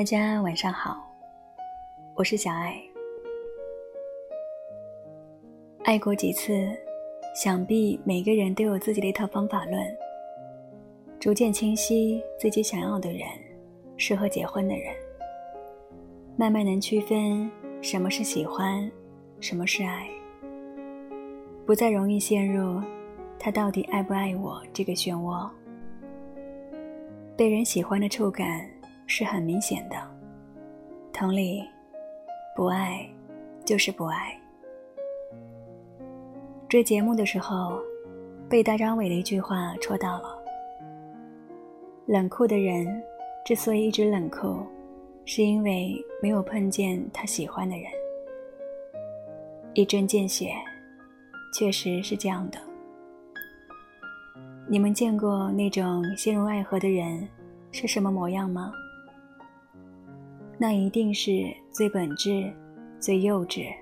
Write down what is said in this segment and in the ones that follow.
大家晚上好，我是小爱。爱过几次，想必每个人都有自己的一套方法论，逐渐清晰自己想要的人，适合结婚的人，慢慢能区分什么是喜欢，什么是爱，不再容易陷入他到底爱不爱我这个漩涡。被人喜欢的触感是很明显的，同理，不爱就是不爱。追节目的时候，被大张伟的一句话戳到了：冷酷的人之所以一直冷酷，是因为没有碰见他喜欢的人。一针见血，确实是这样的。你们见过那种陷入爱河的人是什么模样吗？那一定是最本质、最幼稚、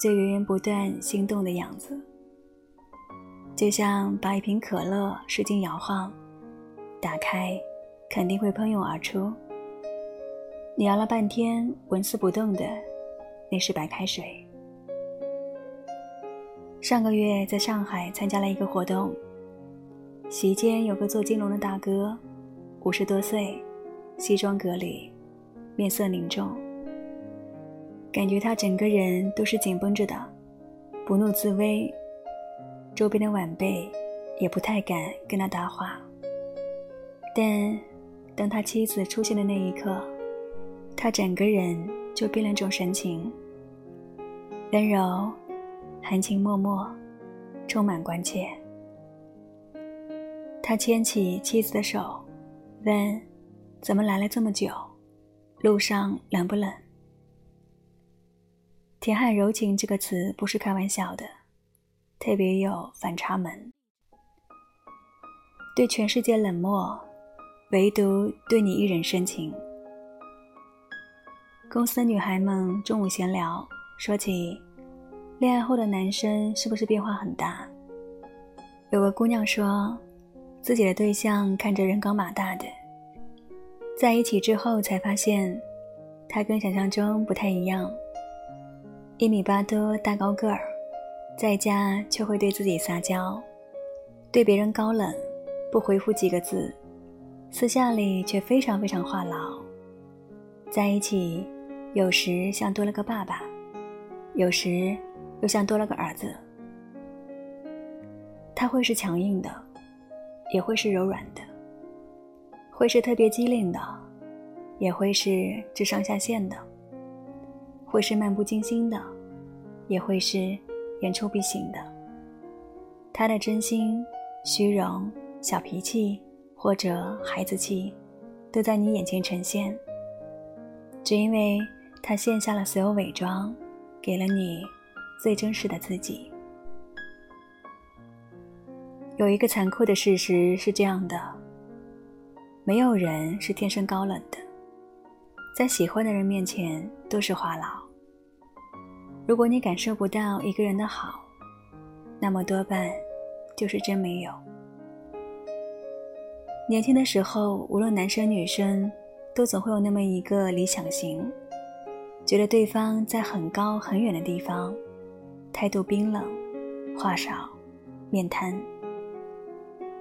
最源源不断心动的样子。就像把一瓶可乐使劲摇晃，打开，肯定会喷涌而出。你摇了半天纹丝不动的，那是白开水。上个月在上海参加了一个活动。席间有个做金融的大哥，五十多岁，西装革履，面色凝重，感觉他整个人都是紧绷着的，不怒自威。周边的晚辈也不太敢跟他搭话。但当他妻子出现的那一刻，他整个人就变了种神情，温柔、含情脉脉，充满关切。他牵起妻子的手，问：“怎么来了这么久？路上冷不冷？”“铁汉柔情”这个词不是开玩笑的，特别有反差萌。对全世界冷漠，唯独对你一人深情。公司女孩们中午闲聊，说起恋爱后的男生是不是变化很大？有个姑娘说。自己的对象看着人高马大的，在一起之后才发现，他跟想象中不太一样。一米八多大高个儿，在家却会对自己撒娇，对别人高冷，不回复几个字，私下里却非常非常话痨。在一起，有时像多了个爸爸，有时又像多了个儿子。他会是强硬的。也会是柔软的，会是特别机灵的，也会是智商下线的，会是漫不经心的，也会是言出必行的。他的真心、虚荣、小脾气或者孩子气，都在你眼前呈现，只因为他卸下了所有伪装，给了你最真实的自己。有一个残酷的事实是这样的：没有人是天生高冷的，在喜欢的人面前都是话痨。如果你感受不到一个人的好，那么多半就是真没有。年轻的时候，无论男生女生，都总会有那么一个理想型，觉得对方在很高很远的地方，态度冰冷，话少，面瘫。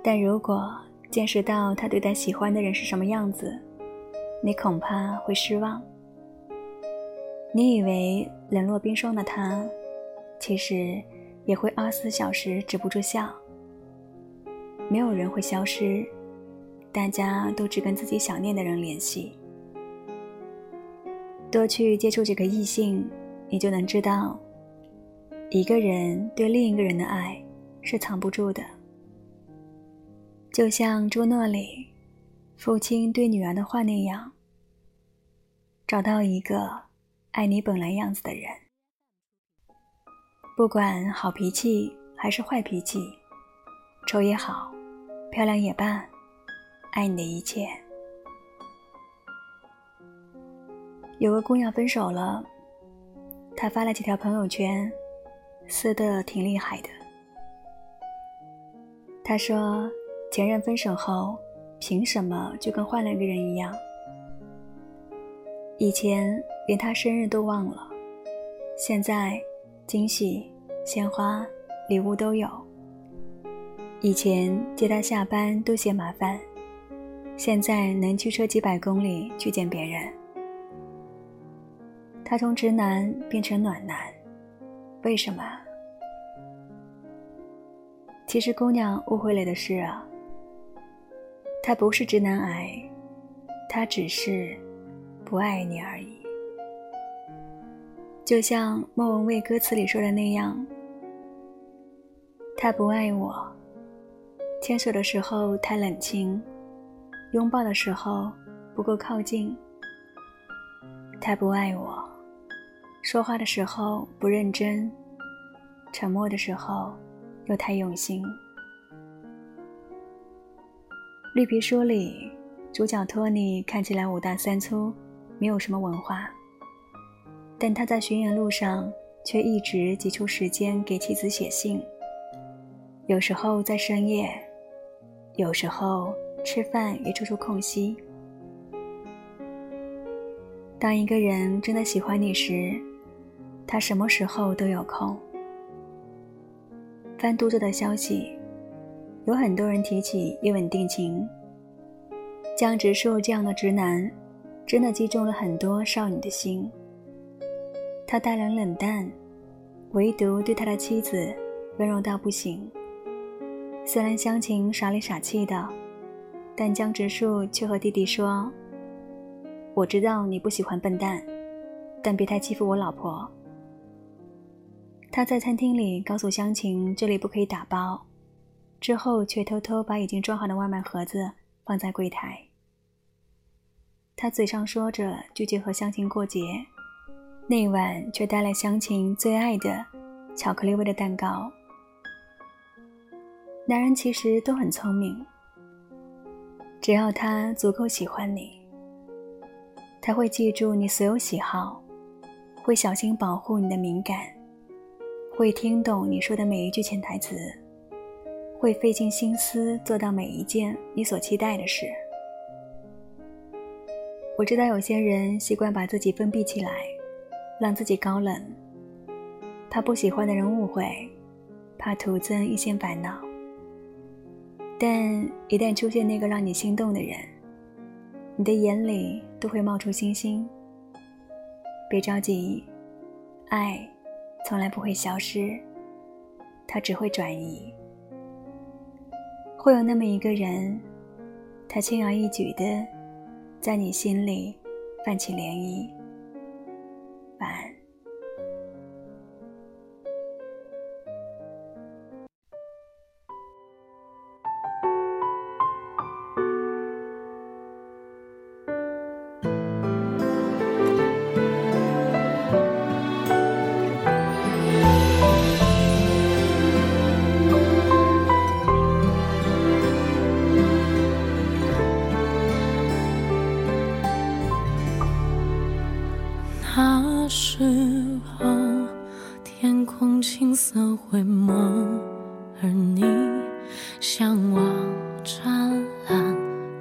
但如果见识到他对待喜欢的人是什么样子，你恐怕会失望。你以为冷若冰霜的他，其实也会二十四小时止不住笑。没有人会消失，大家都只跟自己想念的人联系。多去接触几个异性，你就能知道，一个人对另一个人的爱是藏不住的。就像朱诺里父亲对女儿的话那样，找到一个爱你本来样子的人，不管好脾气还是坏脾气，丑也好，漂亮也罢，爱你的一切。有个姑娘分手了，她发了几条朋友圈，撕的挺厉害的。她说。前任分手后，凭什么就跟换了个人一样？以前连他生日都忘了，现在惊喜、鲜花、礼物都有。以前接他下班都嫌麻烦，现在能驱车几百公里去见别人。他从直男变成暖男，为什么？其实姑娘误会了的是啊，他不是直男癌，他只是不爱你而已。就像莫文蔚歌词里说的那样，他不爱我，牵手的时候太冷清，拥抱的时候不够靠近。他不爱我，说话的时候不认真，沉默的时候。又太用心。绿皮书里，主角托尼看起来五大三粗，没有什么文化，但他在巡演路上却一直挤出时间给妻子写信。有时候在深夜，有时候吃饭也抽出空隙。当一个人真的喜欢你时，他什么时候都有空。翻读者的消息，有很多人提起一吻定情。江直树这样的直男，真的击中了很多少女的心。他待人冷淡，唯独对他的妻子温柔到不行。虽然湘琴傻里傻气的，但江直树却和弟弟说：“我知道你不喜欢笨蛋，但别太欺负我老婆。”他在餐厅里告诉湘琴这里不可以打包，之后却偷偷把已经装好的外卖盒子放在柜台。他嘴上说着拒绝和乡亲过节，那晚却带来乡亲最爱的巧克力味的蛋糕。男人其实都很聪明，只要他足够喜欢你，他会记住你所有喜好，会小心保护你的敏感。会听懂你说的每一句潜台词，会费尽心思做到每一件你所期待的事。我知道有些人习惯把自己封闭起来，让自己高冷，怕不喜欢的人误会，怕徒增一些烦恼。但一旦出现那个让你心动的人，你的眼里都会冒出星星。别着急，爱。从来不会消失，它只会转移。会有那么一个人，他轻而易举的在你心里泛起涟漪。晚安。时候，天空青色灰蒙，而你向往湛蓝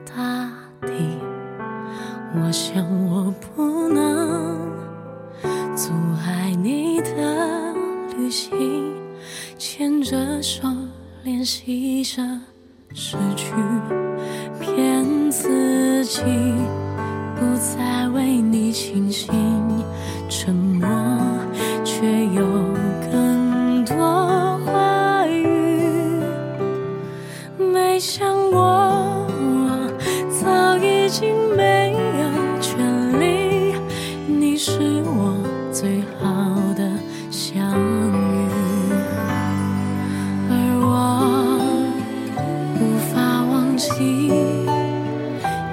大地。我想我不能阻碍你的旅行，牵着手练习着失去，骗自己不再为你倾心。没有权利你是我最好的相遇。而我无法忘记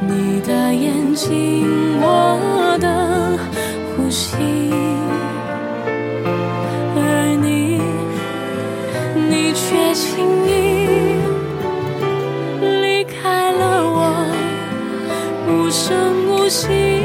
你的眼睛我的呼吸。而你你却轻易心。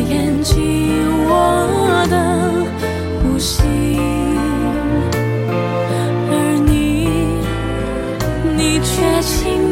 眼睛，我的呼吸。而你，你却轻。